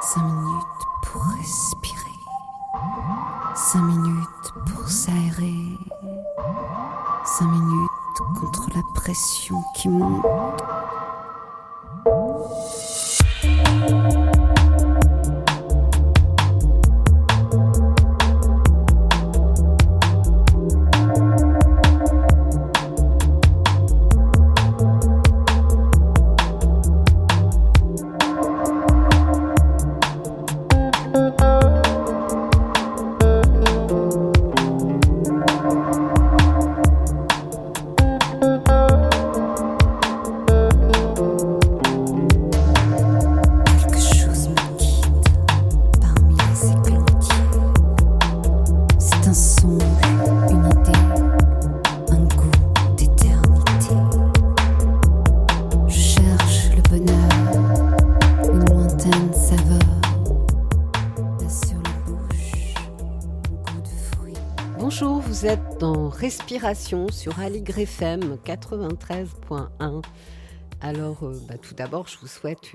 Cinq minutes pour respirer. Cinq minutes pour s'aérer. Cinq minutes contre la pression qui monte. Respiration sur Aligre FM 93.1. Alors, euh, bah, tout d'abord, je vous souhaite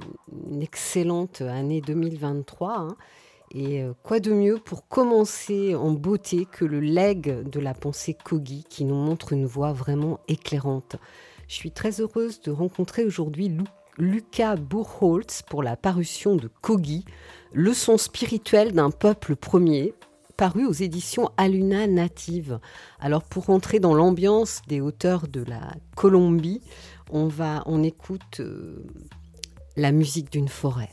une, excellente année 2023. hein. Et euh, quoi de mieux pour commencer en beauté que le leg de la pensée Kogi qui nous montre une voie vraiment éclairante. Je suis très heureuse de rencontrer aujourd'hui Lucas Burholtz pour la parution de Kogi, Leçon spirituelle d'un peuple premier, paru aux éditions Aluna Native. Alors pour entrer dans l'ambiance des hauteurs de la Colombie, on va, on écoute euh, la musique d'une forêt.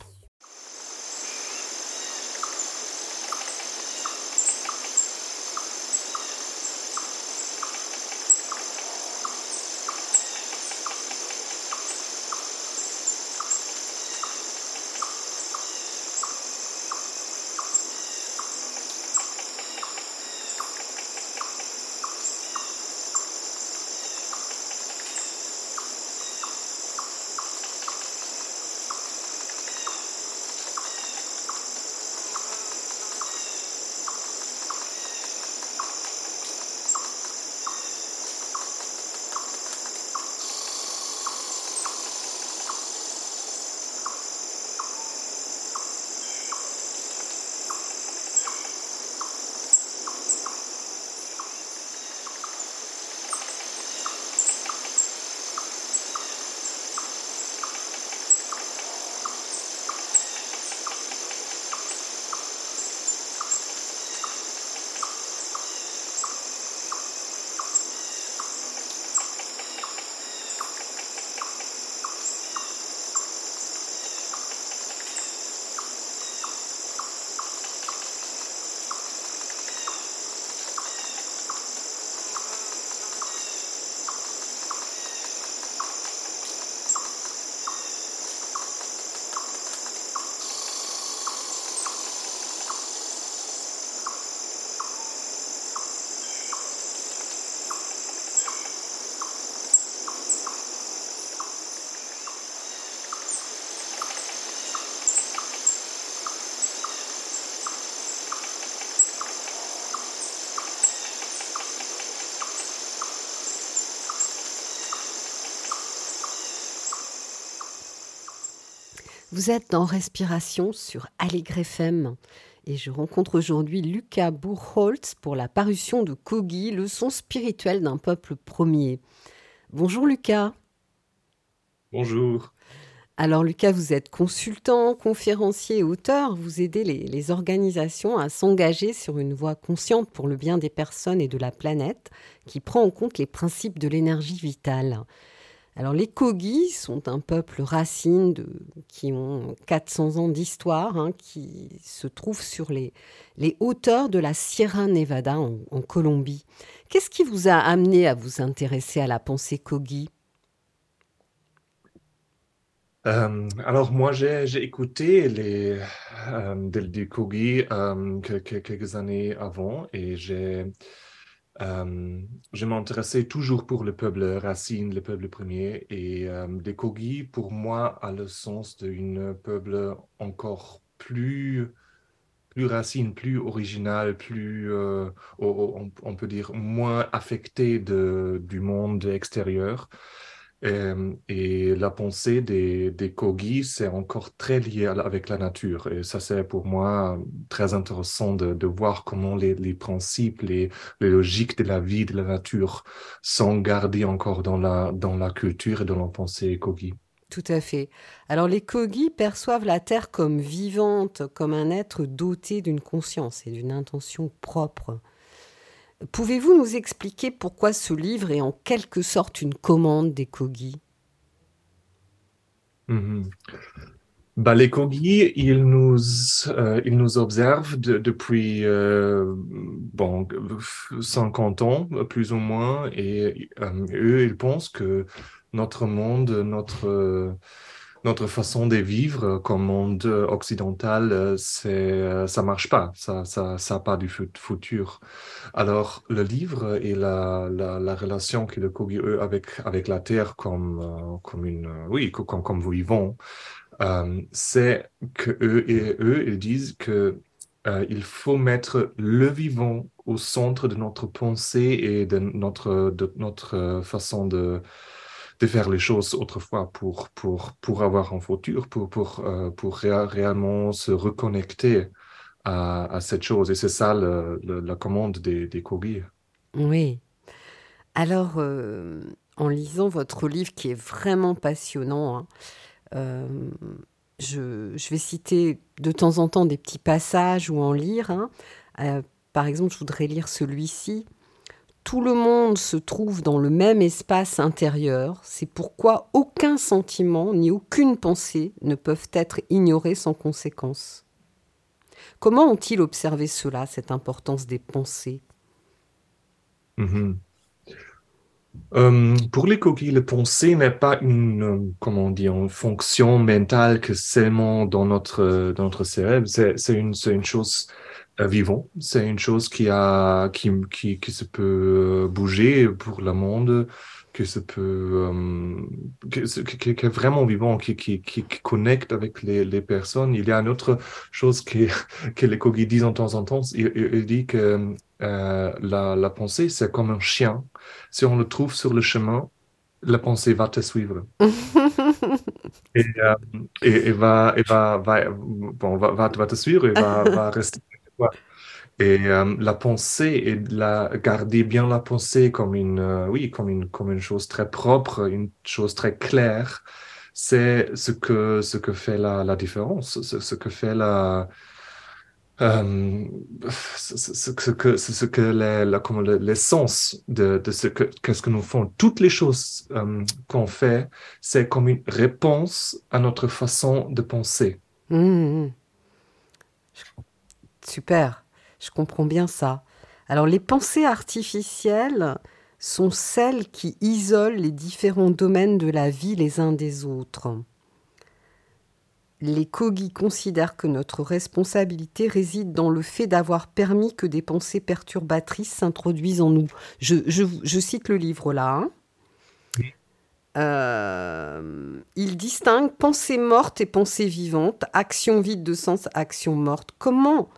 Vous êtes dans Respiration sur Aligre FM et je rencontre aujourd'hui Lucas Burholtz pour la parution de Kogi, leçon spirituelle d'un peuple premier. Bonjour Lucas. Bonjour. Alors Lucas, vous êtes consultant, conférencier et auteur. Vous aidez les, les organisations à s'engager sur une voie consciente pour le bien des personnes et de la planète qui prend en compte les principes de l'énergie vitale. Alors les Kogi sont un peuple racine de, qui ont 400 ans d'histoire, hein, qui se trouvent sur les, les hauteurs de la Sierra Nevada en, Colombie. Qu'est-ce qui vous a amené à vous intéresser à la pensée Kogi? Euh, alors moi j'ai écouté les euh, des, Kogi euh, que- que- quelques années avant et j'ai euh, je m'intéressais toujours pour le peuple racine, le peuple premier et euh, les Kogi pour moi a le sens d'un peuple encore plus plus racine, plus original, plus euh, on, on- peut dire moins affecté de, du monde extérieur. Euh, et, la pensée des, des Kogi, c'est encore très lié avec la nature. Et ça, c'est pour moi très intéressant de, voir comment les, les principes, les, les, logiques de la vie, de la nature sont gardés encore dans la, dans la culture et dans la pensée Kogi. Tout à fait. Alors les Kogi perçoivent la Terre comme vivante, comme un être doté d'une conscience et d'une intention propre. Pouvez-vous nous expliquer pourquoi ce livre est en quelque sorte une commande des Kogi? Mhm. bah, Les Kogi, ils nous, euh, ils nous observent depuis euh, bon, 50 ans, plus ou moins, et euh, eux, ils pensent que notre monde, notre notre façon de vivre comme monde occidental, euh, c'est, euh, ça marche pas, ça, ça, ça n'a pas du futur. Alors, le livre et la, la, relation que le Kogi avec, avec la Terre comme, euh, comme une, oui, comme, comme vous c'est que eux et eux, ils disent que il faut mettre le vivant au centre de notre pensée et de notre, de notre façon de, de faire les choses autrefois pour, pour, pour avoir un futur, pour, pour, euh, pour réellement se reconnecter à, à, cette chose. Et c'est ça la commande des, des. Oui. Alors, euh, en lisant votre livre qui est vraiment passionnant, hein, euh, je, je, vais citer de temps en temps des petits passages ou en lire. Hein. par exemple, je voudrais lire celui-ci tout le monde se trouve dans le même espace intérieur, c'est pourquoi aucun sentiment ni aucune pensée ne peuvent être ignorés sans conséquence. Comment ont-ils observé cela, cette importance des pensées? Mhm. euh, Pour les coquilles, la pensée n'est pas une, euh, comment dire, une fonction mentale que seulement dans notre, dans notre. C'est une, une chose vivant. C'est une chose qui, a, qui, qui, qui, se peut bouger pour le monde, que se peut, euh, qui, est vraiment vivant, qui, qui, qui, connecte avec les, les, personnes. Il y a une autre chose qui, que les Kogi disent en temps en temps. Il, il dit que euh, la, la pensée, c'est comme un chien. Si on le trouve sur le chemin, la pensée va te suivre. et, euh, et, et, va, et va, va, bon, va, va, te suivre et va, va rester et euh, la pensée et la, garder bien la pensée comme une, euh, oui, comme une, comme une chose très propre, une chose très claire, c'est ce que, ce que fait la, la différence, ce, ce, que fait la, euh, ce, que, ce que l'essence de, de ce que, qu'est-ce que nous faisons. Toutes les choses qu'on fait, c'est comme une réponse à notre façon de penser. Mmh, mmh. Super, je comprends bien ça. Alors les pensées artificielles sont celles qui isolent les différents domaines de la vie les uns des autres. Les Kogi considèrent que notre responsabilité réside dans le fait d'avoir permis que des pensées perturbatrices s'introduisent en nous. Je, cite le livre là. Hein. Euh, il distingue pensée morte et pensée vivante, action vide de sens, action morte. Comment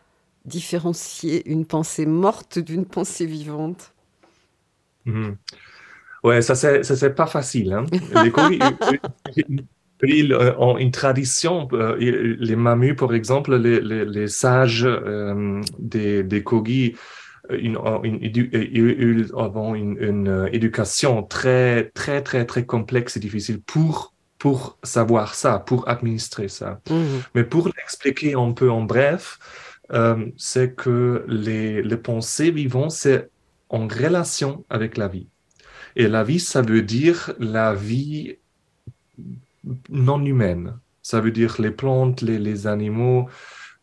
différencier une pensée morte d'une pensée vivante mmh. Ouais, ça c'est c'est pas facile. Hein. Les ils, ont une tradition. Euh, les Mamus, par exemple, les, les, sages euh, des, des Kogi, une, une, ils ont une, une, éducation très, très, très, très complexe et difficile pour, pour savoir ça, pour administrer ça. Mmh. Mais pour l'expliquer un peu en bref, euh, c'est que les, les pensées vivantes, c'est en relation avec la vie. Et la vie, ça veut dire la vie non humaine. Ça veut dire les plantes, les, les animaux,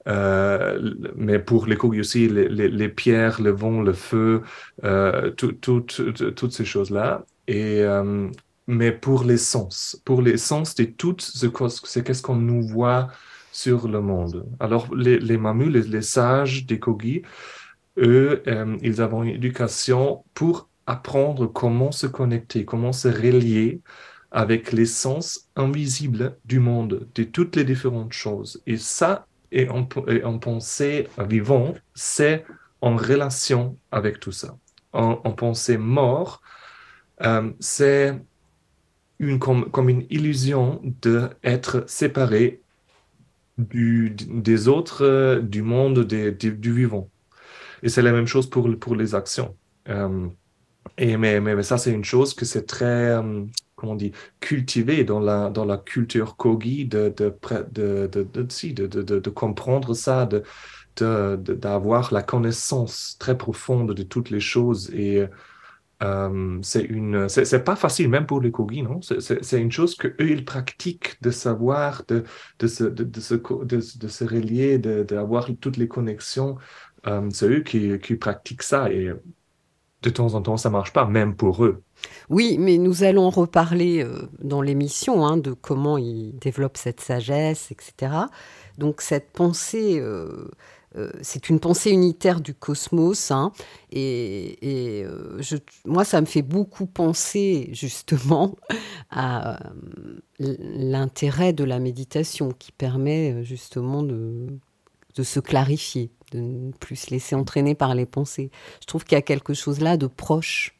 euh, mais pour les couilles aussi, les, les, les, pierres, le vent, le feu, euh, tout, tout, toutes ces choses-là. Et, euh, mais pour les sens, pour les sens de tout ce c'est qu'est-ce qu'on nous voit sur le monde. Alors, les, mamus, les, sages des Kogi, eux, euh, ils ont une éducation pour apprendre comment se connecter, comment se relier avec les sens invisibles du monde, de toutes les différentes choses. Et ça, et en, pensée vivant, c'est en relation avec tout ça. En, pensée mort, euh, c'est une, comme, comme une illusion d'être séparé des autres, euh, du monde du, vivant. Et c'est la même chose pour, pour les actions. Euh, et mais, mais, ça, c'est une chose que c'est très, euh, comment on dit, cultivé dans la, dans la culture Kogi de, de, de, de, de, comprendre ça, d'avoir la connaissance très profonde de toutes les choses. Et euh, c'est une, c'est pas facile, même pour les Kogi, non? C'est une chose que eux ils pratiquent de savoir, de, de, se, de, de, se, de, se relier, d'avoir toutes les connexions. Euh, c'est eux qui, qui pratiquent ça et de temps en temps, ça marche pas, même pour eux. Oui, mais nous allons reparler euh, dans l'émission hein, de comment ils développent cette sagesse, etc. Donc cette pensée c'est une pensée unitaire du cosmos. Hein, et, euh, moi, ça me fait beaucoup penser justement à euh, l'intérêt de la méditation qui permet justement de, se clarifier, de ne plus se laisser entraîner par les pensées. Je trouve qu'il y a quelque chose là de proche.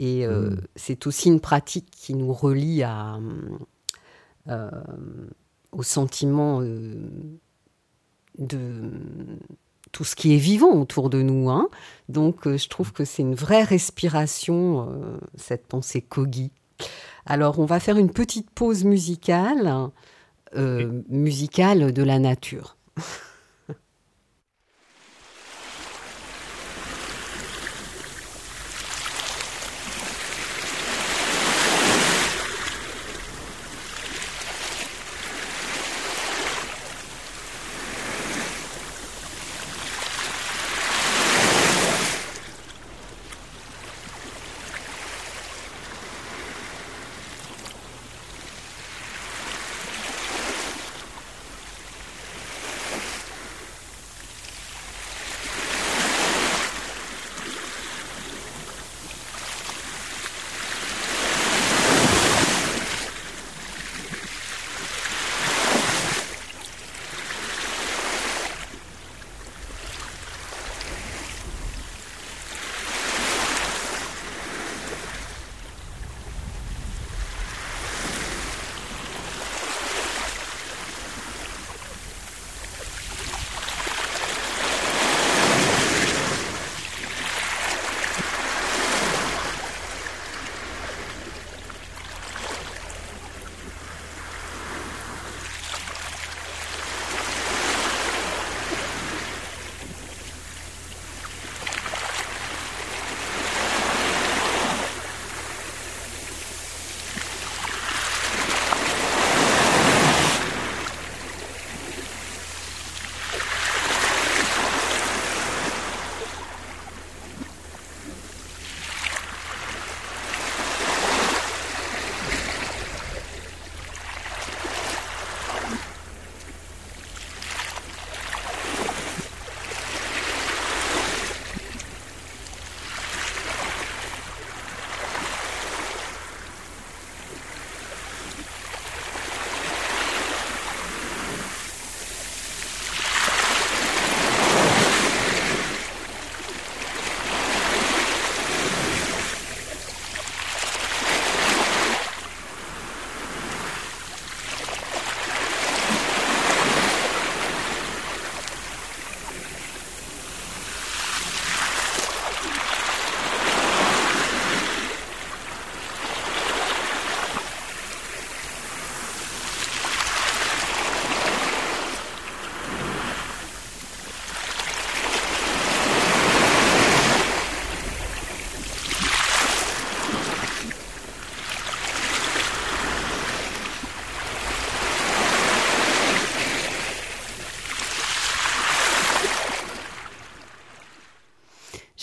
Et mmh. c'est aussi une pratique qui nous relie à, au sentiment de tout ce qui est vivant autour de nous. Hein. Donc euh, je trouve que c'est une vraie respiration, euh, cette pensée Kogi. Alors on va faire une petite pause musicale, euh, musicale de la nature.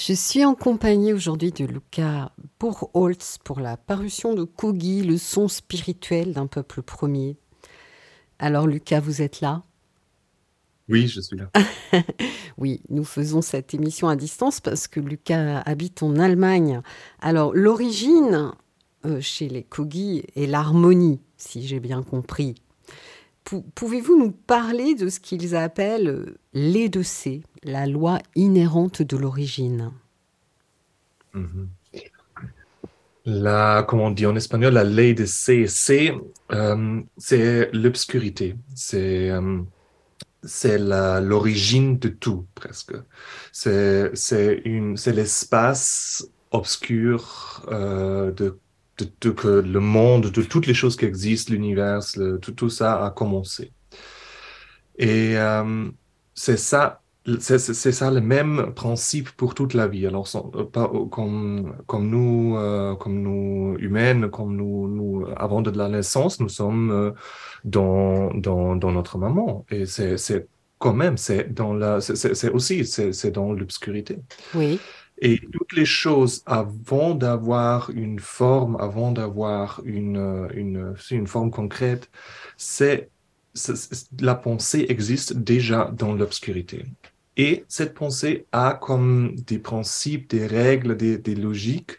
Je suis en compagnie aujourd'hui de Luca Burholz pour la parution de Kogi, le son spirituel d'un peuple premier. Alors Lucas, vous êtes là? Oui, je suis là. oui, nous faisons cette émission à distance parce que Lucas habite en Allemagne. Alors l'origine euh, chez les Kogi est l'harmonie, si j'ai bien compris. Pouvez-vous nous parler de ce qu'ils appellent les deux C, la loi inhérente de l'origine. Mhm. La, comment on dit en espagnol, la ley de C, euh, c'est l'obscurité. C'est euh, c'est l'origine de tout, presque. C'est l'espace obscur euh, de, de, que le monde, de toutes les choses qui existent, l'univers, tout, tout, ça a commencé. Et c'est ça c'est ça le même principe pour toute la vie. Alors, euh, pas, euh, comme, comme nous, euh, comme nous humaines, comme nous, nous, avant de la naissance, nous sommes dans, dans, dans, notre maman. Et c'est quand même, c'est dans la, c'est aussi, c'est dans l'obscurité. Oui. Et toutes les choses avant d'avoir une forme, avant d'avoir une, une, une forme concrète, c'est la pensée existe déjà dans l'obscurité. Et cette pensée a comme des principes, des règles, des, logiques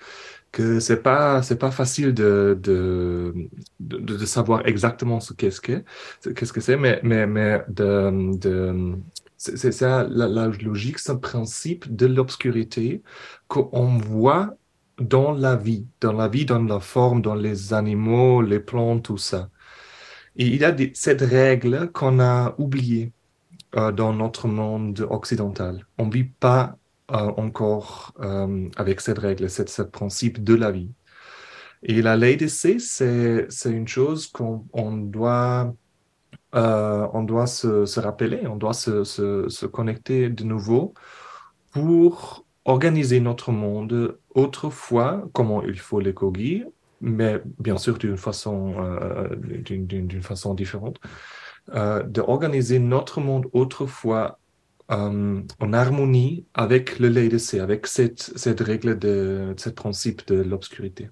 que c'est pas c'est pas facile de de, de, savoir exactement ce qu'est-ce que qu'est-ce que c'est mais mais mais de, de c'est ça la, logique c'est un principe de l'obscurité qu'on voit dans la vie dans la vie dans la forme dans les animaux les plantes tout ça. Et il y a cette règle qu'on a oubliée euh, dans notre monde occidental. On ne vit pas euh, encore euh, avec cette règle, ce principe de la vie. Et la ley c'est, une chose qu'on on doit, on doit se, rappeler, on doit se, connecter de nouveau pour organiser notre monde autrefois, comment il faut l'écouiller, mais bien sûr d'une façon, d'une façon différente euh, d'organiser notre monde autrefois euh, en harmonie avec le lait de C, avec cette, cette règle de, ce principe de l'obscurité.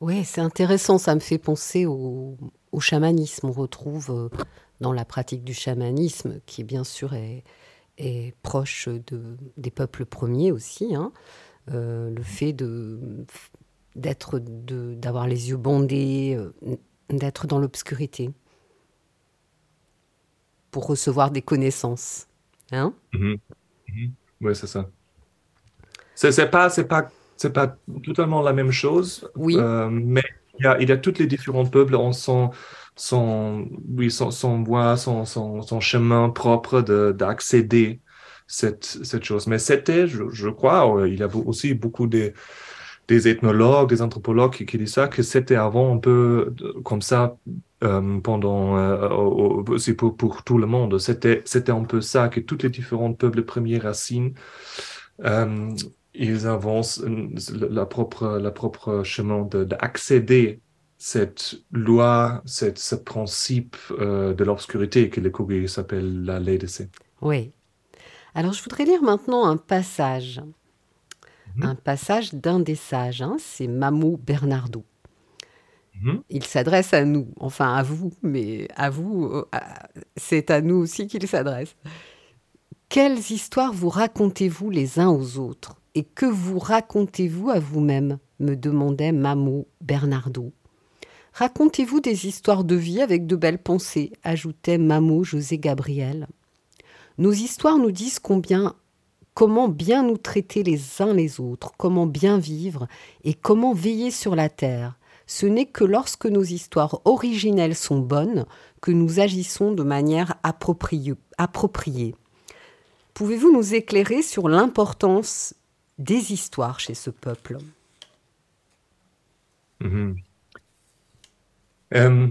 Oui, c'est intéressant, ça me fait penser au, au, chamanisme. On retrouve euh, dans la pratique du chamanisme, qui bien sûr est, est proche de, des peuples premiers aussi, hein, le fait de d'être d'avoir les yeux bandés, d'être dans l'obscurité pour recevoir des connaissances. Hein? Mm Oui, c'est ça. C'est pas, pas, pas totalement la même chose, oui. Euh, mais il y, a, il y a toutes les différents peuples ont son, son, oui, son, son voie, son, son, son chemin propre d'accéder cette, cette chose. Mais c'était, je, je, crois, il y a aussi beaucoup de des ethnologues, des anthropologues qui, qui disent ça, que c'était avant un peu comme ça euh, pendant euh, aussi pour, pour, tout le monde. C'était c'était un peu ça que toutes les différents peuples premiers racines euh, ils avancent la propre la propre chemin d'accéder de, cette loi, cette, ce principe euh, de l'obscurité que le Kogi s'appelle la ley de C. Oui. Alors je voudrais lire maintenant un passage Mmh. un passage d'un des sages, hein, c'est Mamou Bernardo. Mmh. Il s'adresse à nous, enfin à vous, mais à vous, c'est à nous aussi qu'il s'adresse. Quelles histoires vous racontez-vous les uns aux autres? Et que vous racontez-vous à vous-même? me demandait Mamou Bernardo. Racontez-vous des histoires de vie avec de belles pensées, ajoutait Mamou José Gabriel. Nos histoires nous disent combien comment bien nous traiter les uns les autres, comment bien vivre et comment veiller sur la terre. Ce n'est que lorsque nos histoires originelles sont bonnes que nous agissons de manière appropriée. Pouvez-vous nous éclairer sur l'importance des histoires chez ce peuple? Mmh. euh,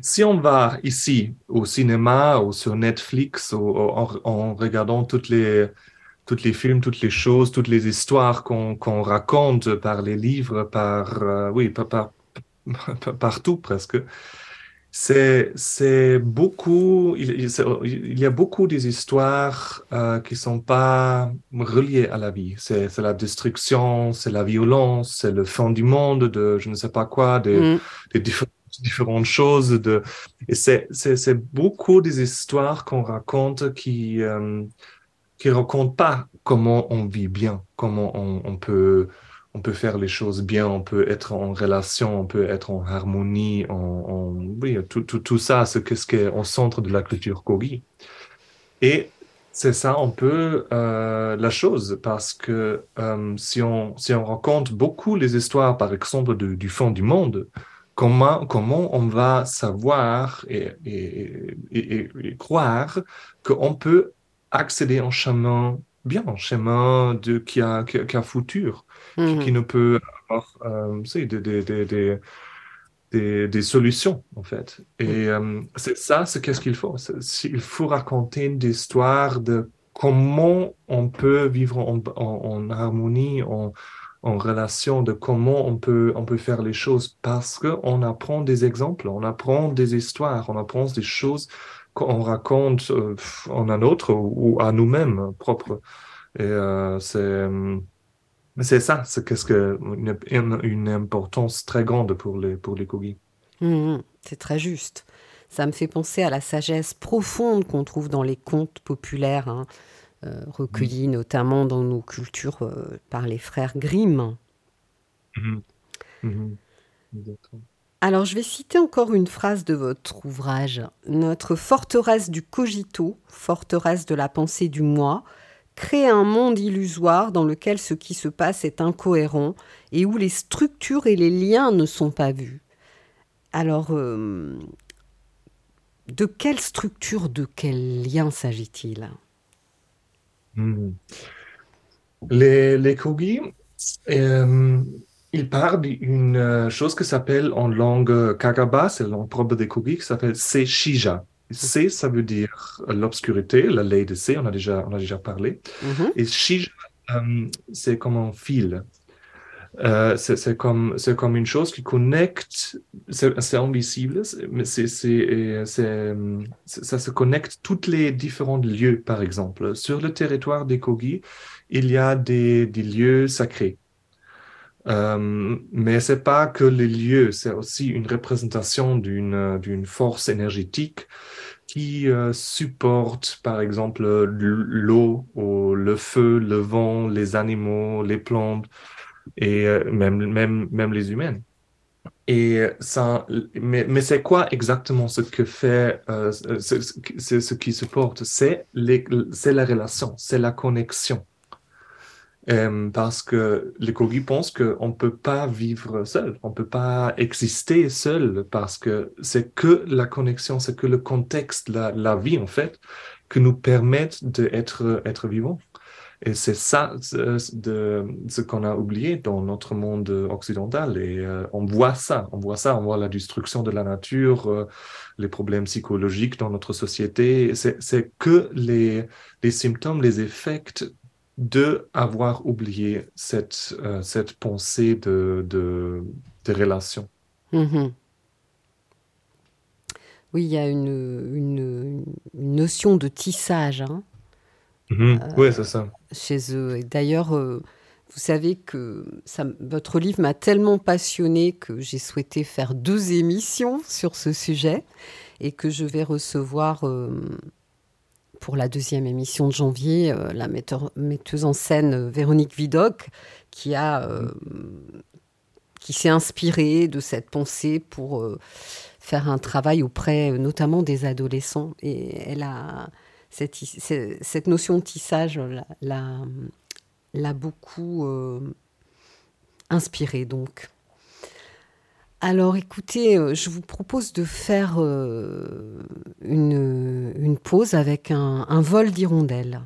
si on va ici au cinéma ou sur Netflix ou, en, regardant toutes les, toutes les films, toutes les choses, toutes les histoires qu'on qu raconte par les livres, par, euh, oui, par, par, partout presque, c'est beaucoup, il, il, il, y a beaucoup des histoires euh, qui sont pas reliées à la vie. C'est la destruction, c'est la violence, c'est le fin du monde, de je ne sais pas quoi, des, mm. des différents différentes choses. De... Et c'est beaucoup des histoires qu'on raconte qui euh, qui racontent pas comment on vit bien, comment on, peut on peut faire les choses bien, on peut être en relation, on peut être en harmonie, en, oui, tout, tout, tout ça, c'est ce qu'est au centre de la culture Kogi. Et c'est ça un peu euh, la chose, parce que euh, si on, si on raconte beaucoup les histoires, par exemple, du fond du monde, comment, comment on va savoir et, et, et- et croire qu'on peut accéder en chemin bien, un chemin de, qui a, qui a, qui a futur, qui, Mhm. qui ne peut avoir euh, des, des, des, des, solutions, en fait. Et euh, c'est ça, c'est qu'est-ce qu'il faut? Il faut raconter une histoire de comment on peut vivre en, en- en harmonie, en, en relation, de comment on peut, on peut faire les choses, parce qu'on apprend des exemples, on apprend des histoires, on apprend des choses qu'on raconte euh, en un autre ou, ou à nous-mêmes propres. Et euh, c'est... ça, c'est qu'est-ce que une, une- importance très grande pour les pour les Kogi. Mhm. C'est très juste. Ça me fait penser à la sagesse profonde qu'on trouve dans les contes populaires, hein, euh, recueillis notamment dans nos cultures par les frères Grimm. Alors, je vais citer encore une phrase de votre ouvrage. Notre forteresse du cogito, forteresse de la pensée du moi, crée un monde illusoire dans lequel ce qui se passe est incohérent et où les structures et les liens ne sont pas vus. Alors, euh, de quelle structure, de quel lien s'agit-il? Mhm. Les les euh, ils parlent d'une euh, chose qui s'appelle en langue Kagaba, c'est la langue propre des Kogi, qui s'appelle Se Shija. Se, ça veut dire l'obscurité, la ley de Se, on a déjà on a déjà parlé. Mhm. Et Shija, euh, c'est comme un fil. Euh, c'est c'est comme, c'est comme une chose qui connecte, c'est invisible, mais c'est, c'est, euh, c'est, euh, c'est- ça se connecte tous les différents lieux, par exemple. Sur le territoire des Kogi, il y a des, des lieux sacrés. Euh, mais c'est pas que les lieux, c'est aussi une représentation d'une, force énergétique qui euh, supporte, par exemple, l'eau, le feu, le vent, les animaux, les plantes et euh, même, même, même les humains. Et ça, mais, mais c'est quoi exactement ce que fait, euh, ce, ce- qui supporte? C'est la relation, c'est la connexion. Euh, parce que les Kogi pensent qu'on ne peut pas vivre seul, on ne peut pas exister seul, parce que c'est que la connexion, c'est que le contexte, la, vie en fait, que nous permettent d'être être vivants. Et c'est ça de, ce qu'on a oublié dans notre monde occidental. Et euh, on voit ça, on voit ça, on voit la destruction de la nature, euh, les problèmes psychologiques dans notre société. C'est que les symptômes, les effets de avoir oublié cette, euh, cette pensée de, de, de relation. Mhm. Oui, il y a une, une- une notion de tissage. hein. Oui, c'est ça. chez eux. Et d'ailleurs, euh, vous savez que ça, votre livre m'a tellement passionnée que j'ai souhaité faire deux émissions sur ce sujet et que je vais recevoir euh, pour la deuxième émission de janvier euh, la metteur- metteuse en scène euh, Véronique Vidocq qui euh, qui s'est inspirée de cette pensée pour faire un travail auprès notamment des adolescents et elle a cette, cette notion de tissage l'a beaucoup euh, inspirée donc. Alors écoutez, euh, je vous propose de faire euh, une, pause avec un, un vol d'hirondelles.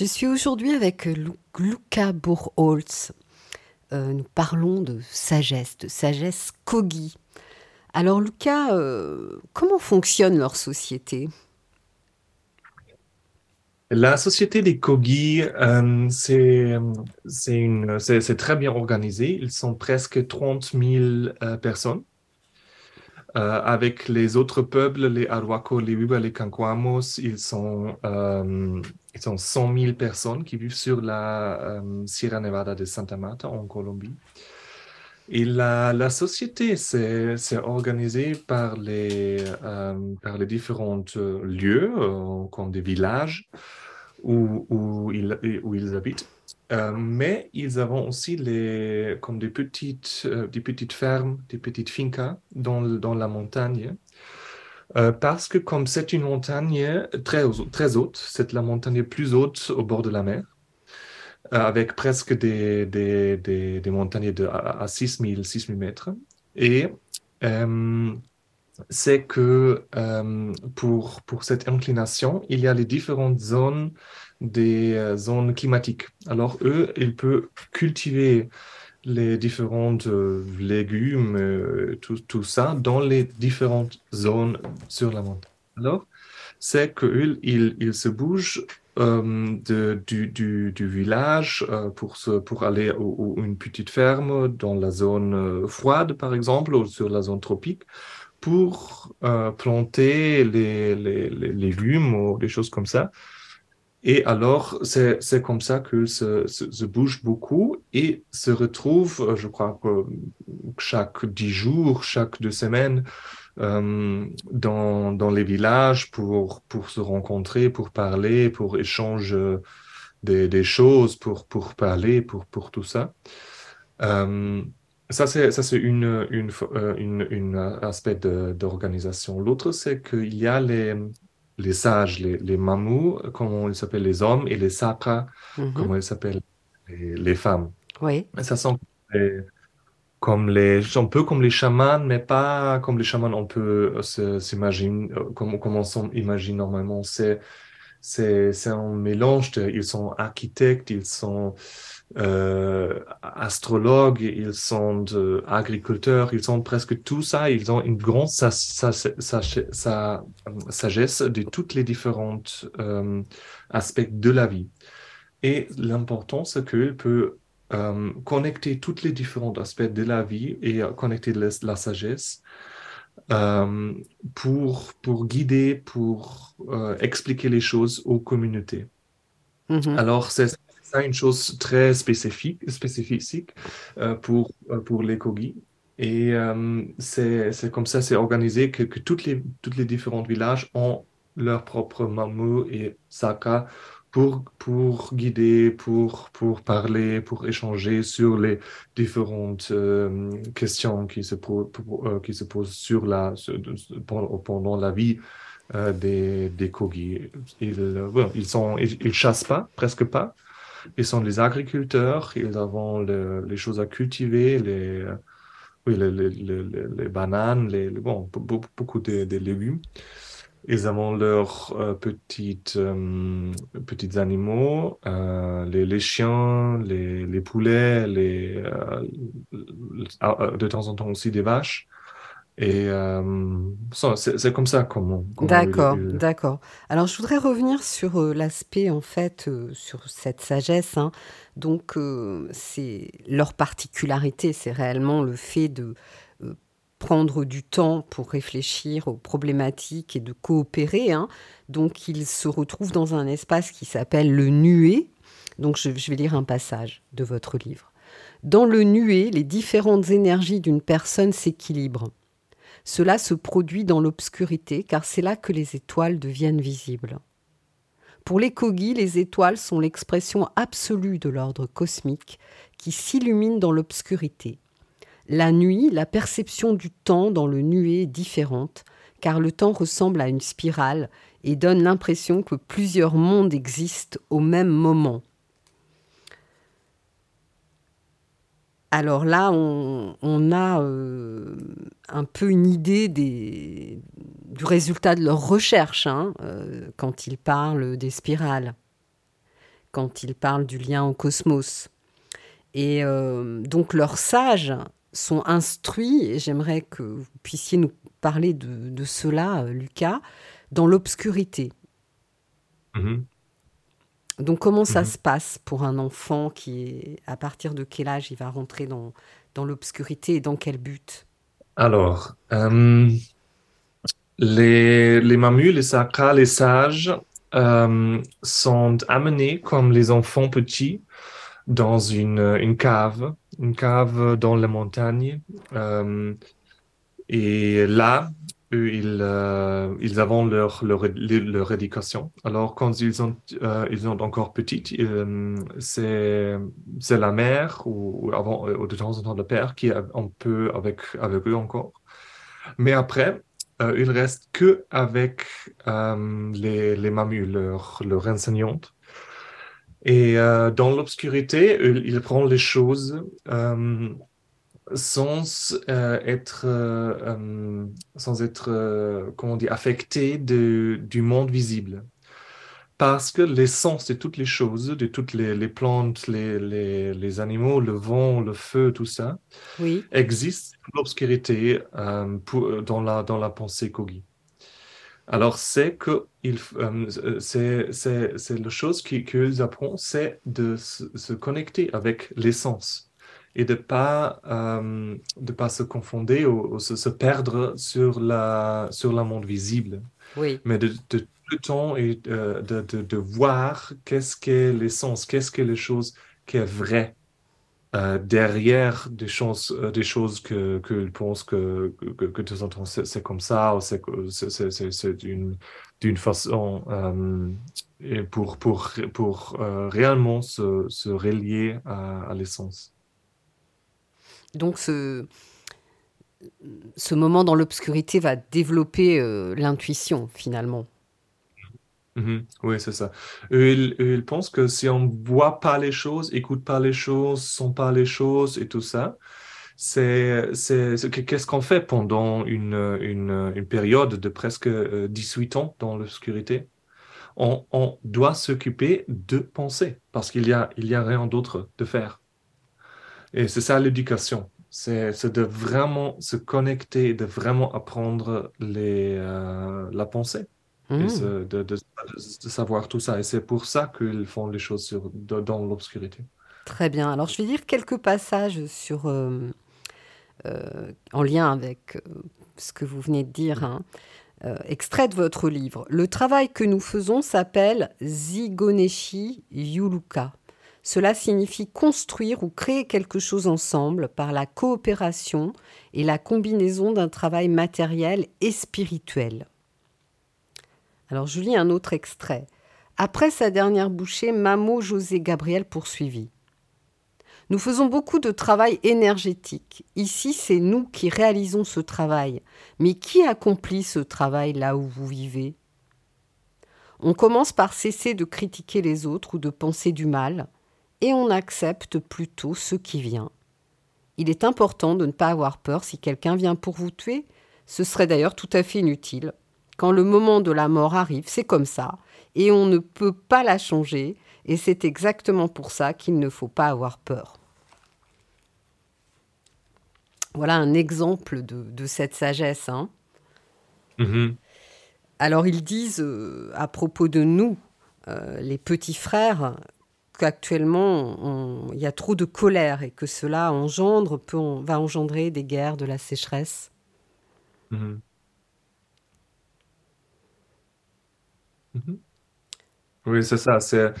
Je suis aujourd'hui avec Luca Burholz. Euh, nous parlons de sagesse, de sagesse Kogi. Alors Luca, euh, comment fonctionne leur société? La société des Kogi, euh, c'est très bien organisé. Ils sont presque 30 000 personnes. Euh, avec les autres peuples, les Arhuaco, les Huba, les Cancuamos, ils sont, euh, ils sont 100 000 personnes qui vivent sur la euh, Sierra Nevada de Santa Marta en Colombie. Et la, la société s'est organisée par les, par les différents lieux, comme des villages où, où, ils, où ils habitent. Euh, mais ils ont aussi les, comme des petites, euh, des petites fermes, des petites fincas dans, dans la montagne. Euh, parce que comme c'est une montagne très, très haute, c'est la montagne plus haute au bord de la mer, avec presque des, des, des, des montagnes de, à, 6000, 6000 mètres. Et c'est que pour, pour cette inclination, il y a les différentes zones des euh, zones climatiques. Alors, eux, ils peuvent cultiver les différentes euh, légumes, euh, tout, ça, dans les différentes zones sur la montagne. Alors, c'est qu'ils ils, se bougent du, village pour, aller à une petite ferme dans la zone froide, par exemple, ou sur la zone tropique, pour planter les, légumes ou des choses comme ça. Et alors, c'est comme ça que se, se, bouge beaucoup et se retrouve, euh, je crois que chaque dix jours, chaque deux semaines, euh, dans, dans les villages pour, pour se rencontrer, pour parler, pour échanger des, des choses, pour, pour parler, pour, pour tout ça. Euh, ça, c'est, ça, c'est une, euh, une, une aspect d'organisation. L'autre, c'est qu'il y a les, les sages, les, les mamous, comment ils s'appellent les hommes, et les sakras, mhm. comment ils s'appellent les, femmes. Oui. ça sent comme les, un peu comme les chamans, mais pas comme les chamans, on peut s'imaginer, comme, comme on s'imagine normalement. C'est, c'est, c'est un mélange ils sont architectes, ils sont euh, astrologues, ils sont agriculteurs, ils sont presque tout ça. Ils ont une grande sa, sa, sa, sagesse de toutes les différents euh, aspects de la vie. Et l'important, c'est qu'il peut euh, connecter tous les différents aspects de la vie et connecter la, la sagesse euh, pour, pour guider, pour euh, expliquer les choses aux communautés. Mm-hmm. Alors, c'est ça une chose très spécifique, spécifique euh, pour, euh, pour les Kogi. Et euh, c'est comme ça, c'est organisé que, que toutes les, toutes les différents villages ont leur propre mamou et saka pour, pour guider, pour, pour parler, pour échanger sur les différentes questions qui se, qui se posent sur la, pendant, la vie des, des. Ils, ils, sont, ils chassent pas, presque pas. Ils sont les agriculteurs, ils ont les choses à cultiver, les, bananes, beaucoup de, légumes. Ils ont leurs euh, petites, euh, petits animaux, euh, les, chiens, les, poulets, les, de temps en temps aussi des vaches. Et euh, c'est comme ça qu'on. D'accord, d'accord. Alors je voudrais revenir sur euh, l'aspect en fait euh, sur cette sagesse. Hein. Donc c'est leur particularité, c'est réellement le fait de prendre du temps pour réfléchir aux problématiques et de coopérer. Hein. Donc ils se retrouvent dans un espace qui s'appelle le nuée. Donc je, je vais lire un passage de votre livre. Dans le nuée, les différentes énergies d'une personne s'équilibrent. Cela se produit dans l'obscurité car c'est là que les étoiles deviennent visibles. Pour les Kogi, les étoiles sont l'expression absolue de l'ordre cosmique qui s'illumine dans l'obscurité. La nuit, la perception du temps dans le nuée est différente car le temps ressemble à une spirale et donne l'impression que plusieurs mondes existent au même moment. Alors là, on, a euh, un peu une idée du résultat de leur recherche hein, euh, quand ils parlent des spirales. quand ils parlent du lien au cosmos. Et euh, donc leurs sages sont instruits, et j'aimerais que vous puissiez nous parler de, cela, Lucas, dans l'obscurité. Mhm. Donc comment ça mhm. se passe pour un enfant qui est, à partir de quel âge il va rentrer dans, dans l'obscurité et dans quel but? Alors, euh, les, les mamus, les sacras, les sages euh, sont amenés comme les enfants petits dans une, une cave, une cave dans la montagne. Euh, et là, ils, euh, ils ont leur, leur, leur, éducation. Alors, quand ils sont, euh, ils sont encore petites, euh, c'est, c'est la mère ou, avant, ou de temps en temps le père qui est un peu avec, avec eux encore. Mais après, euh, il reste que avec les, les mamus, leur, leur enseignante. Et dans l'obscurité, il, il, prend les choses sans euh, être, euh, euh, sans être comment dire, affecté de, du monde visible. Parce que l'essence de toutes les choses, de toutes les, les plantes, les, les, les, animaux, le vent, le feu, tout ça, oui. existe l'obscurité dans, la, dans la pensée Kogi. Alors, c'est que il, c'est, c'est, c'est la chose qu'ils apprennent, c'est de se connecter avec l'essence et de pas euh, de pas se confondre ou, se, perdre sur la sur le monde visible oui. mais de, de tout le temps et euh, de, de, de, voir qu'est-ce qu'est l'essence qu'est-ce que les choses qui est vrai euh, derrière des choses des choses que que pense que que, que de temps c'est comme ça ou c'est c'est d'une d'une façon et pour pour pour réellement se, se relier à, à l'essence donc ce, ce moment dans l'obscurité va développer euh, l'intuition finalement. Mhm. oui, c'est ça. Il, pense que si on voit pas les choses, écoute pas les choses, sent pas les choses et tout ça, c'est qu'est-ce qu'on fait pendant une, une, une, période de presque 18 euh, ans dans l'obscurité? On, on, doit s'occuper de penser parce qu'il y a, il y a rien d'autre de faire. Et c'est ça l'éducation. C'est de vraiment se connecter, de vraiment apprendre les, euh, la pensée. Et mmh. de, de, savoir tout ça. Et c'est pour ça qu'ils font les choses sur, dans l'obscurité. Très bien. Alors, je vais lire quelques passages sur, euh, euh, en lien avec ce que vous venez de dire. Hein. extrait de votre livre. Le travail que nous faisons s'appelle Zigoneshi Yuluka. Cela signifie construire ou créer quelque chose ensemble par la coopération et la combinaison d'un travail matériel et spirituel. Alors je lis un autre extrait. Après sa dernière bouchée, Mamo José Gabriel poursuivit. Nous faisons beaucoup de travail énergétique. Ici, c'est nous qui réalisons ce travail. Mais qui accomplit ce travail là où vous vivez? On commence par cesser de critiquer les autres ou de penser du mal et on accepte plutôt ce qui vient. Il est important de ne pas avoir peur si quelqu'un vient pour vous tuer. Ce serait d'ailleurs tout à fait inutile. Quand le moment de la mort arrive, c'est comme ça, et on ne peut pas la changer, et c'est exactement pour ça qu'il ne faut pas avoir peur. Voilà un exemple de, cette sagesse. Hein. Mm-hmm. Alors ils disent euh, à propos de nous, euh, les petits frères, qu'actuellement, il y a trop de colère et que cela engendre, peut, va engendrer des guerres, de la sécheresse. Mhm. Mhm. Oui, c'est ça. C'est,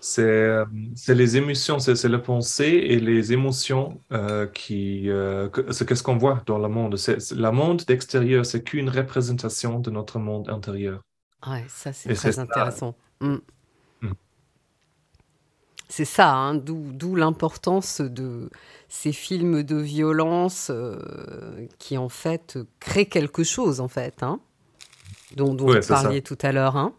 c'est, c'est les émotions, c'est, c'est la pensée et les émotions euh, qui. Euh, c'est qu'est-ce qu'on voit dans le monde? C'est, le monde d'extérieur, c'est qu'une représentation de notre monde intérieur. Ouais, ça, c'est très intéressant. Mm. C'est ça, hein, d'où l'importance de ces films de violence euh, qui en fait créent quelque chose en fait, hein, dont, dont vous parliez tout à l'heure. Hein.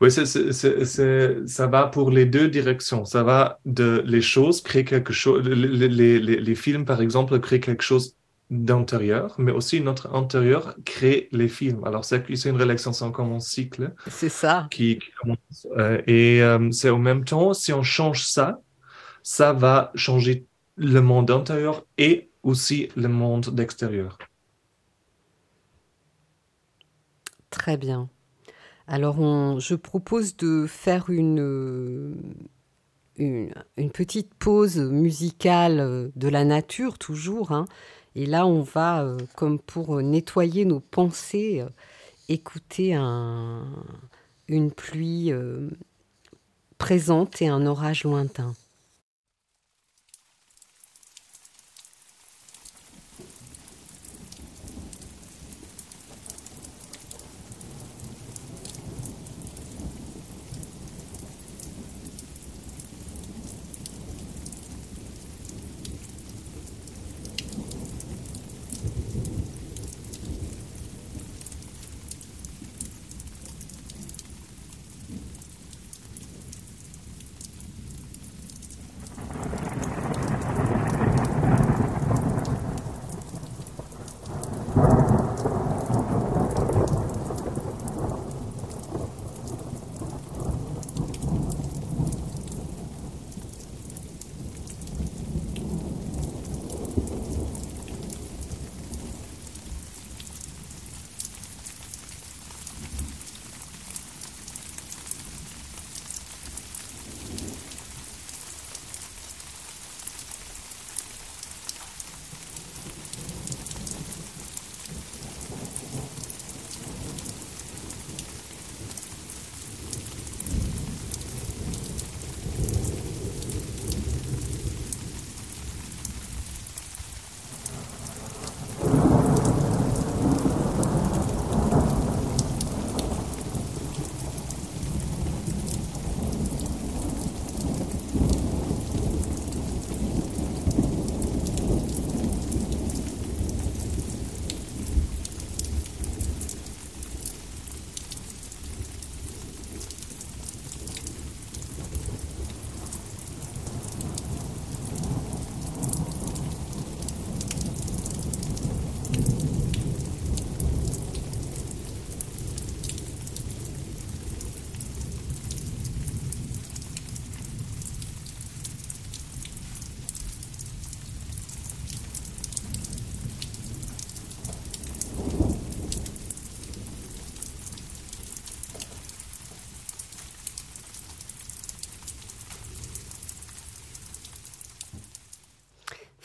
Oui, ça va pour les deux directions. Ça va de les choses créer quelque chose. Les, les, les, films, par exemple, créent quelque chose d'intérieur, mais aussi notre intérieur crée les films. Alors, c'est une relaxation comme un cycle. C'est ça. Qui, commence. Euh, et euh, c'est au même temps, si on change ça, ça va changer le monde intérieur et aussi le monde d'extérieur. Très bien. Alors, je propose de faire une, une, petite pause musicale de la nature, toujours. Hein. Et là, on va, euh, comme pour nettoyer nos pensées, euh, écouter une pluie euh, présente et un orage lointain.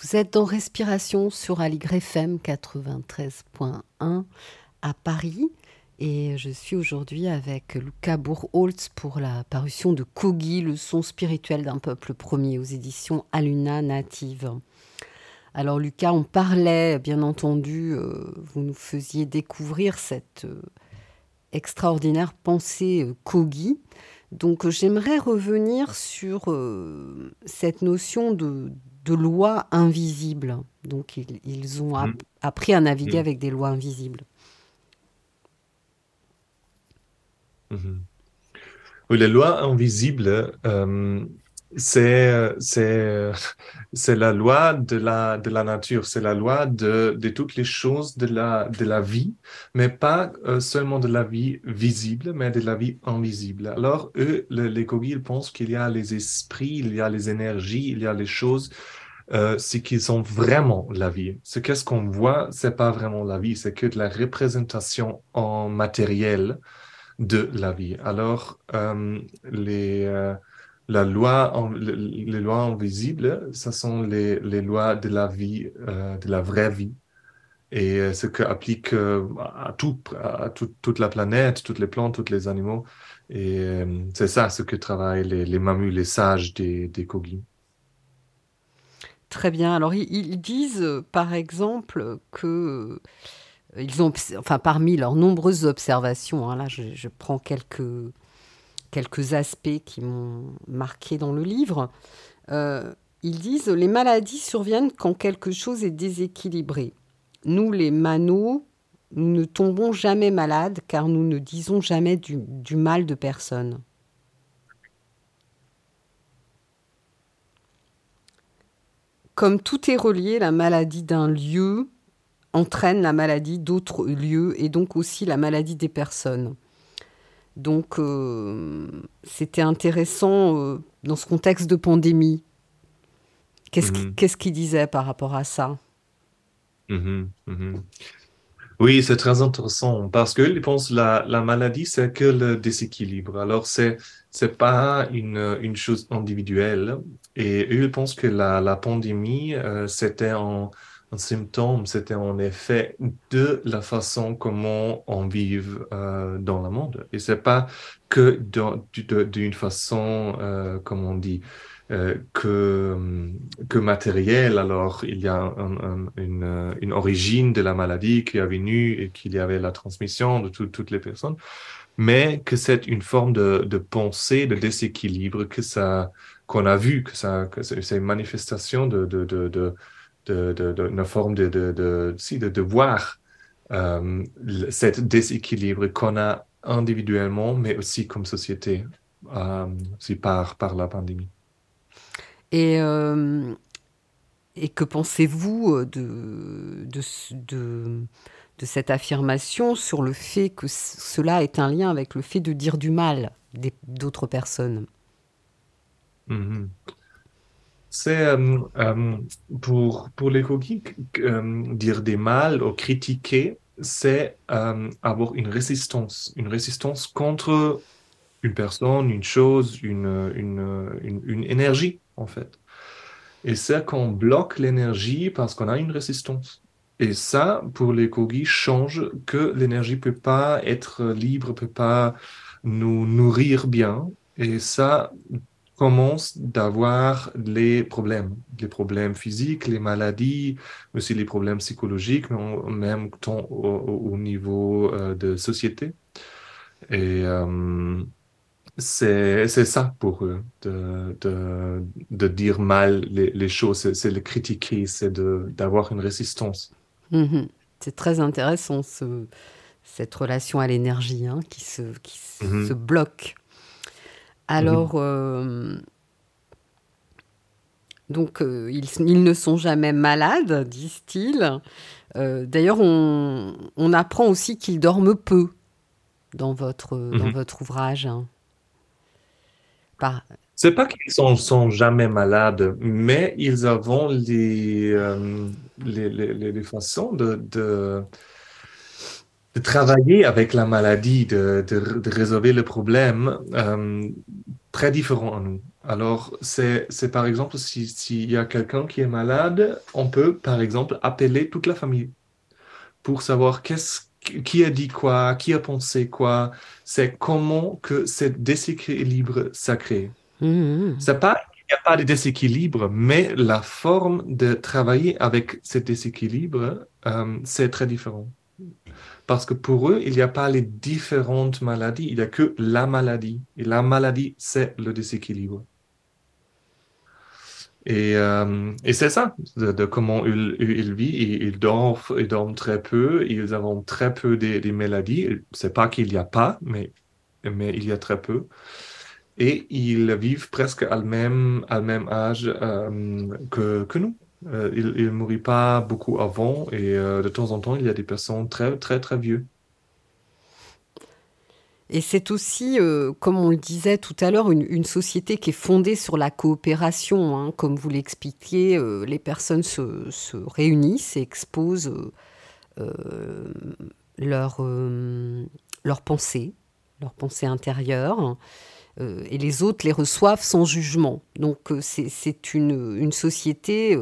Vous êtes dans Respiration sur Aligre FM 93.1 à Paris et je suis aujourd'hui avec Luca Burholtz pour la parution de Kogi, le son spirituel d'un peuple premier aux éditions Aluna Native. Alors Lucas, on parlait, bien entendu, euh, vous nous faisiez découvrir cette euh, extraordinaire pensée euh, Kogi. Donc j'aimerais revenir sur cette notion de, de lois invisibles. Donc ils, ont mm. appris à naviguer mm. avec des lois invisibles. Mm-hmm. Oui, les lois invisibles, euh, c'est c'est la loi de la de la nature, c'est la loi de, de toutes les choses de la de la vie, mais pas euh, seulement de la vie visible, mais de la vie invisible. Alors eux, les Kogi, ils pensent qu'il y a les esprits, il y a les énergies, il y a les choses euh, c'est qu'ils sont vraiment la vie. Ce qu'est-ce qu'on voit, c'est pas vraiment la vie, c'est que de la représentation en matériel de la vie. Alors, euh, les, euh, la loi les lois invisibles, ce sont les, les lois de la vie, de la vraie vie. Et ce que applique à, tout, à toute la planète, toutes les plantes, tous les animaux. Et c'est ça ce que travaillent les, mamus, les sages des, des. Très bien. Alors, ils, disent, euh, par exemple, que euh, ils ont, enfin, parmi leurs nombreuses observations, hein, là, je, prends quelques, aspects qui m'ont marqué dans le livre. Euh, ils disent les maladies surviennent quand quelque chose est déséquilibré. Nous, les manos, nous ne tombons jamais malades car nous ne disons jamais du mal de personne. Comme tout est relié, la maladie d'un lieu entraîne la maladie d'autres lieux et donc aussi la maladie des personnes. Donc c'était intéressant dans ce contexte de pandémie. Qu'est-ce qu'il disait par rapport à ça? Mmh mmh oui, c'est très intéressant parce que je pense la, la maladie, c'est que le déséquilibre. Alors, c'est c'est pas une, une chose individuelle. Et eux, pensent que la, la pandémie, euh, c'était un, un, symptôme, c'était en effet de la façon comment on vit euh, dans le monde. Et c'est pas que d'une façon, euh, comme on dit, que, que matériel. Alors, il y a une, une, origine de la maladie qui est venue et qu'il y avait la transmission de toutes les personnes, mais que c'est une forme de, de, pensée, de déséquilibre que ça qu'on a vu, que, ça, c'est une manifestation de, de, de, de de, de, forme de, de, de, de, voir euh, déséquilibre qu'on a individuellement, mais aussi comme société, euh, aussi par, par la pandémie. Et, euh, et que pensez-vous de, de, de, cette affirmation sur le fait que cela est un lien avec le fait de dire du mal d'autres personnes mm-hmm. C'est euh, pour, pour les cookies, dire des mal ou critiquer, c'est avoir une résistance, une résistance contre une personne, une chose, une, une, une énergie en fait. Et c'est qu'on bloque l'énergie parce qu'on a une résistance. Et ça, pour les Kogi, change que l'énergie peut pas être libre, peut pas nous nourrir bien. Et ça commence d'avoir les problèmes, les problèmes physiques, les maladies, aussi les problèmes psychologiques, mais même au, niveau euh, de société. Et euh, c'est ça pour eux, de, de, de dire mal les, les choses, c'est le critiquer, c'est d'avoir une résistance. Mhm. C'est très intéressant, ce, cette relation à l'énergie hein, qui, se, qui mhm. se bloque. Alors, mhm. euh, donc, euh, ils, ils, ne sont jamais malades, disent-ils. Euh, d'ailleurs, on, on, apprend aussi qu'ils dorment peu dans votre, dans votre ouvrage. Hein. C'est pas qu'ils sont, sont, jamais malades, mais ils ont les, euh, les, les, façons de, de, travailler avec la maladie, de, de résoudre le problème euh, très différents à nous. Alors, c'est par exemple, s'il si y a quelqu'un qui est malade, on peut, par exemple, appeler toute la famille pour savoir qu'est-ce qui a dit quoi, qui a pensé quoi, c'est comment que ce déséquilibre sacré. Pas il n'y a pas de déséquilibre, mais la forme de travailler avec ce déséquilibre, euh, c'est très différent. Parce que pour eux, il n'y a pas les différentes maladies, il n'y a que la maladie. Et la maladie, c'est le déséquilibre. Et, euh, c'est ça, de, comment ils, ils, vivent. Ils dorment, ils dorment très peu, ils ont très peu des, des maladies. C'est pas qu'il n'y a pas, mais, mais il y a très peu. Et ils vivent presque à le même, à même âge euh, que, nous. Euh, ils ne mourent pas beaucoup avant et de temps en temps, il y a des personnes très, très, très vieux. Et c'est aussi, euh, comme on le disait tout à l'heure, une, société qui est fondée sur la coopération. Hein. Comme vous l'expliquiez, euh, les personnes se, se, réunissent et exposent euh, leurs leur pensées, leurs pensées intérieures, et les autres les reçoivent sans jugement. Donc c'est une, une, société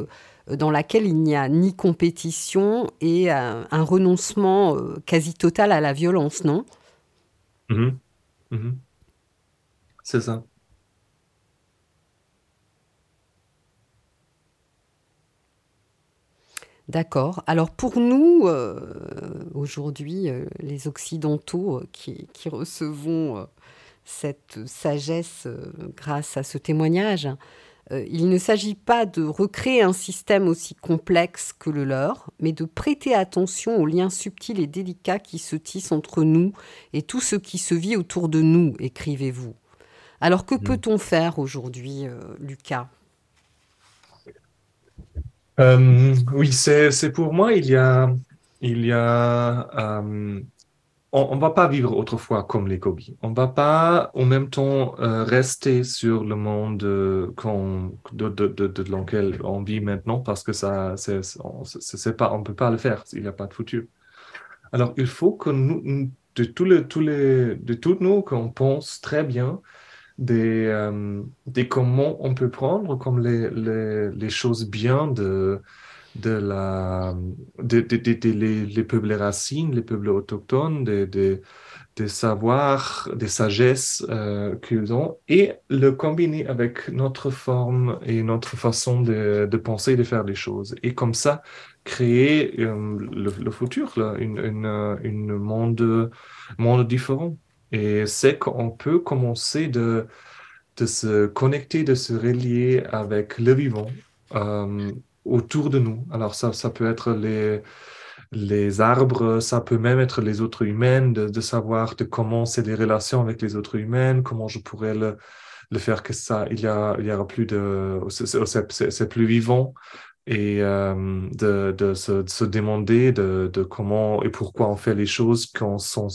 dans laquelle il n'y a ni compétition et un, un renoncement quasi total à la violence, non? Mhm. Mhm. C'est ça. D'accord. Alors pour nous, euh, aujourd'hui, euh, les Occidentaux euh, qui, qui recevons cette sagesse grâce à ce témoignage, euh, il ne s'agit pas de recréer un système aussi complexe que le leur, mais de prêter attention aux liens subtils et délicats qui se tissent entre nous et tout ce qui se vit autour de nous, écrivez-vous. Alors que hmm. peut-on faire aujourd'hui, euh, Lucas? Euh, Oui, c'est pour moi, il y a il y a on ne va pas vivre autrefois comme les Kogi. On ne va pas en même temps euh, rester sur le monde euh, de, de, lequel on vit maintenant parce que ça, c'est, on ne peut pas le faire. Il n'y a pas de futur. Alors, il faut que nous, de tous les, de toutes nous, qu'on pense très bien des, euh, comment on peut prendre comme les, les choses bien de de la, de, les, les, peuples racines, les peuples autochtones, des, savoirs, des sagesses euh, qu'ils ont, et le combiner avec notre forme et notre façon de, de penser et de faire les choses. Et comme ça, créer euh, le, futur, là, une, une, une, monde, monde différent. Et c'est qu'on peut commencer de, de se connecter, de se relier avec le vivant. Euh, autour de nous. Alors ça, ça peut être les, les arbres, ça peut même être les autres humains, de, savoir de comment c'est les relations avec les autres humains, comment je pourrais le, le faire que ça, il y, a, il y aura plus de, c'est plus vivant et euh, de, de, se, de, se, demander de, de, comment et pourquoi on fait les choses quand, sont,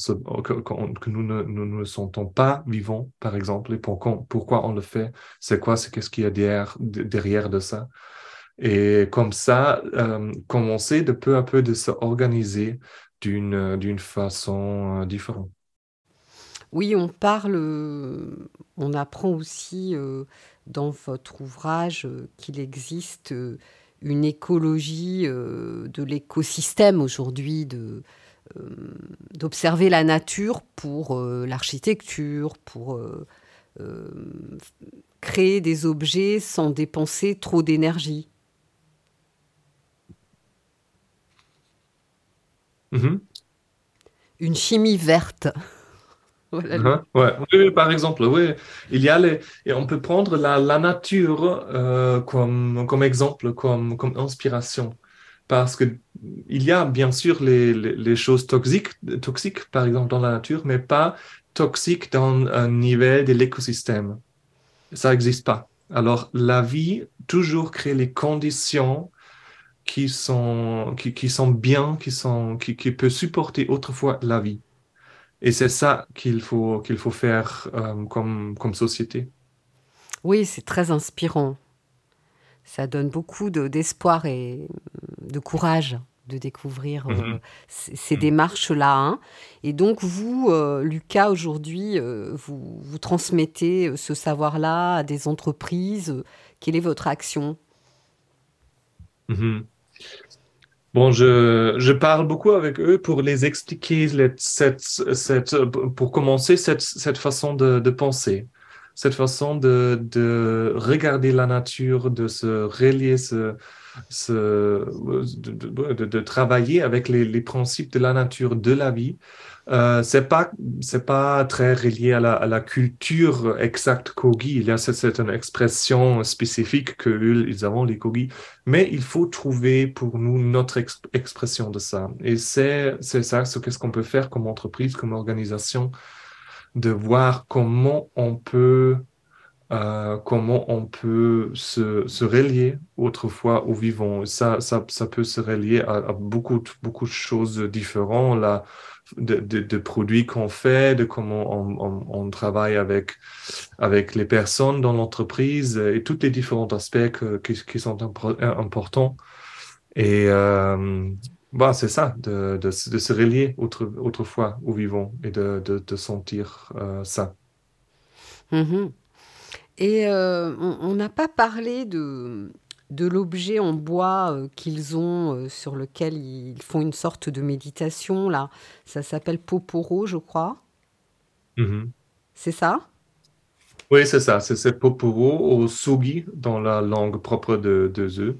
que, nous ne, nous ne sentons pas vivants, par exemple, et pourquoi, pourquoi on le fait, c'est quoi, c'est qu'est-ce qu'il y a derrière, derrière de ça. Et comme ça, euh, commencer de peu à peu de s'organiser d'une, d'une façon euh, différente. Oui, on parle, on apprend aussi euh, dans votre ouvrage qu'il existe une écologie de l'écosystème aujourd'hui, d'observer la nature pour l'architecture, pour créer des objets sans dépenser trop d'énergie. Mhm. Une chimie verte. Uh-huh. oui, par exemple, oui. Il y a les... Et on peut prendre la, la nature euh, comme, comme exemple, comme, comme inspiration. Parce qu'il y a bien sûr les, les, choses toxiques, toxiques, par exemple, dans la nature, mais pas toxiques dans un niveau de l'écosystème. Ça n'existe pas. Alors, la vie toujours crée les conditions qui sont, qui, qui sont bien, qui, sont, qui, qui peut supporter autrefois la vie. Et c'est ça qu'il faut, qu'il faut faire euh, comme, comme société. Oui, c'est très inspirant. Ça donne beaucoup d'espoir et de courage de découvrir euh, mhm. ces, mhm. démarches-là. Hein. Et donc, vous, euh, Lucas, aujourd'hui, vous, vous transmettez ce savoir-là à des entreprises. Quelle est votre action? Mhm. Bon, je, je, parle beaucoup avec eux pour les expliquer cette, cette, pour commencer cette, cette façon de, penser, cette façon de, de, regarder la nature, de se relier, ce, ce, de, de, travailler avec les, les, principes de la nature, de la vie, euh, c'est pas c'est pas très relié à la, la culture exacte Kogi. Il y a c'est une expression spécifique que ils ont les Kogi, mais il faut trouver pour nous notre expression de ça. Et c'est c'est ça, ce qu'est-ce qu'on peut faire comme entreprise, comme organisation, de voir comment on peut euh, comment on peut se, se, relier autrefois au vivant. Ça, ça, ça peut se relier à, beaucoup, beaucoup de choses différentes. Là, de, produits qu'on fait, de comment on, travaille avec, avec les personnes dans l'entreprise et tous les différents aspects qui, sont importants. Et euh, bah, c'est ça, de, de, se relier autrefois au vivant et de, sentir euh, ça. Mm-hmm. Et euh, on n'a pas parlé de, de l'objet en bois euh, qu'ils ont, euh, sur lequel ils font une sorte de méditation. Là, ça s'appelle Poporo, je crois. Mm-hmm. C'est ça? Oui, c'est ça. C'est Poporo au Sugi dans la langue propre de, de eux.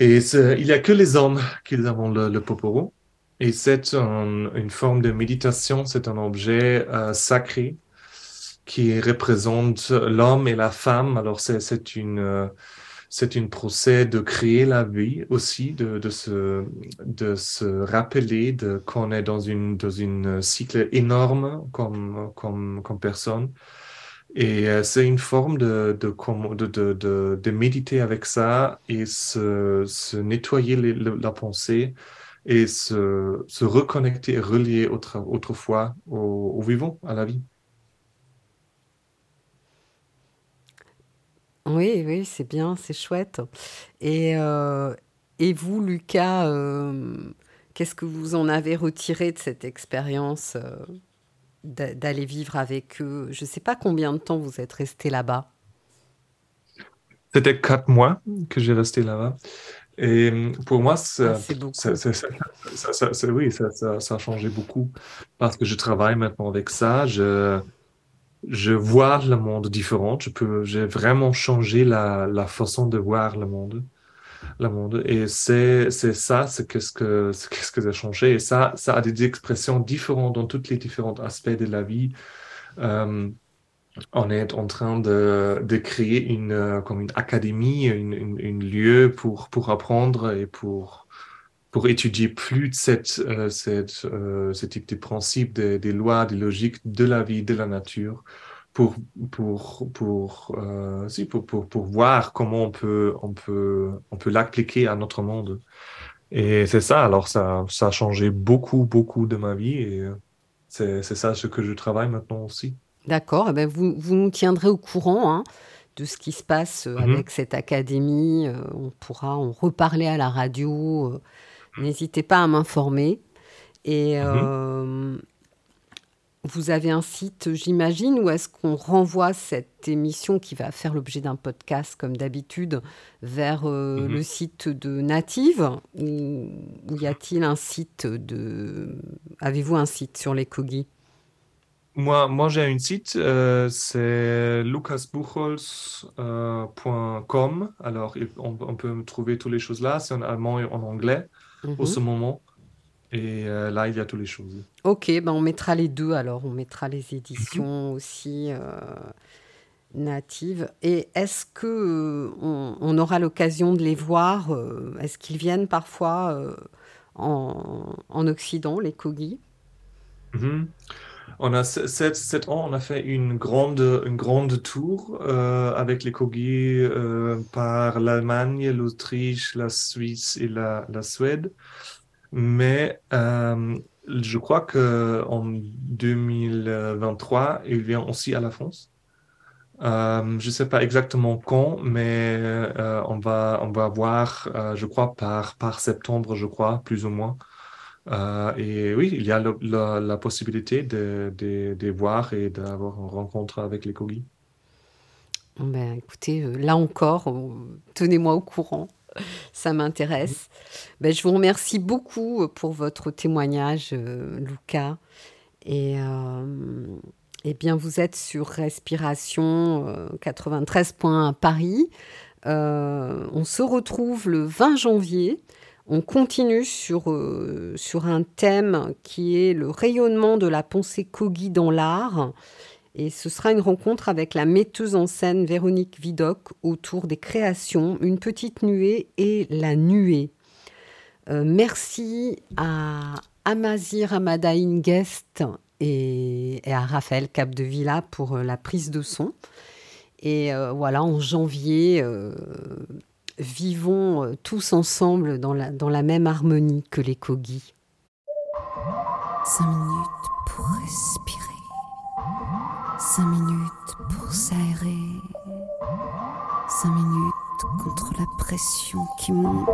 Et il n'y a que les hommes qui ont le, Poporo. Et c'est une forme de méditation, c'est un objet euh, sacré qui représente l'homme et la femme. Alors, c'est une c'est un procès de créer la vie aussi, de, de, se, de se rappeler qu'on est dans une, dans une cycle énorme comme, comme, comme personne. Et euh, c'est une forme de, de, de, de, de, méditer avec ça et se, se nettoyer la pensée et se, se reconnecter, relier autre, autrefois au, au vivant, à la vie. Oui, oui, c'est bien, c'est chouette. Et, euh, et vous, Lucas, euh, qu'est-ce que vous en avez retiré de cette expérience euh, d'aller vivre avec eux? Je ne sais pas combien de temps vous êtes resté là-bas. C'était quatre mois que j'ai resté là-bas. Et pour moi, ça, beaucoup. ça- ça- ça- oui, ça a changé beaucoup parce que je travaille maintenant avec ça. Je, je vois le monde différent. Je peux, j'ai vraiment changé la, la façon de voir le monde. Le monde. Et c'est, c'est ça, c'est qu'est-ce que, c'est qu'est-ce que j'ai changé. Et ça, ça a des expressions différentes dans tous les différents aspects de la vie. Euh, on est en train de, de créer une, euh, comme une académie, une, une, une lieu pour, pour apprendre et pour, pour étudier plus de cette, euh, cette, euh, ce type de principes, des, des lois, des logiques de la vie, de la nature, pour, pour, pour, euh, si, pour, pour, pour voir comment on peut, on peut, on peut l'appliquer à notre monde. Et c'est ça, alors ça, ça a changé beaucoup, beaucoup de ma vie et euh, c'est, c'est ça ce que je travaille maintenant aussi. D'accord, eh ben vous, vous nous tiendrez au courant hein, de ce qui se passe Mhm. avec cette académie. On pourra en reparler à la radio. N'hésitez pas à m'informer. Et Mhm. euh, vous avez un site, j'imagine, ou est-ce qu'on renvoie cette émission qui va faire l'objet d'un podcast comme d'habitude vers euh, Mhm. le site de Native Ou, ou y a-t-il un site de... Avez-vous un site sur les Kogi? Moi, moi j'ai un site, euh, c'est lucasbuchholz.com. Alors, on, on peut trouver toutes les choses là. C'est en allemand et en anglais au Mhm. ce moment. Et euh, là, il y a toutes les choses. Ok, ben on mettra les deux alors. On mettra les éditions aussi euh, natives. Et est-ce que euh, on, on aura l'occasion de les voir Est-ce qu'ils viennent parfois en, en Occident, les Kogi? Mhm. On a ans, on a fait une grande, une grande tour euh, avec les Kogi euh, par l'Allemagne, l'Autriche, la Suisse et la, la Suède. Mais euh, je crois que en 2023, il vient aussi à la France. Je ne sais pas exactement quand, mais on va, on va voir, je crois, par, par septembre, je crois, plus ou moins. Euh, et oui, il y a la, possibilité de, voir et d'avoir une rencontre avec les Kogi. Ben, écoutez, euh, là encore, tenez-moi au courant. Ça m'intéresse. Ben, je vous remercie beaucoup euh, pour votre témoignage, Lucas. Et eh bien, vous êtes sur Respiration euh, 93.1 à Paris. On se retrouve le 20 janvier. On continue sur, euh, sur un thème qui est le rayonnement de la pensée Kogi dans l'art. Et ce sera une rencontre avec la metteuse en scène Véronique Vidocq autour des créations, une petite nuée et la nuée. Euh, merci à Amazir Amadaïn Guest et, à Raphaël Capdevilla pour euh, la prise de son. Et voilà, en janvier, vivons euh, tous ensemble dans la, dans la même harmonie que les Kogi. Cinq minutes pour respirer. Cinq minutes pour s'aérer. Cinq minutes contre la pression qui monte.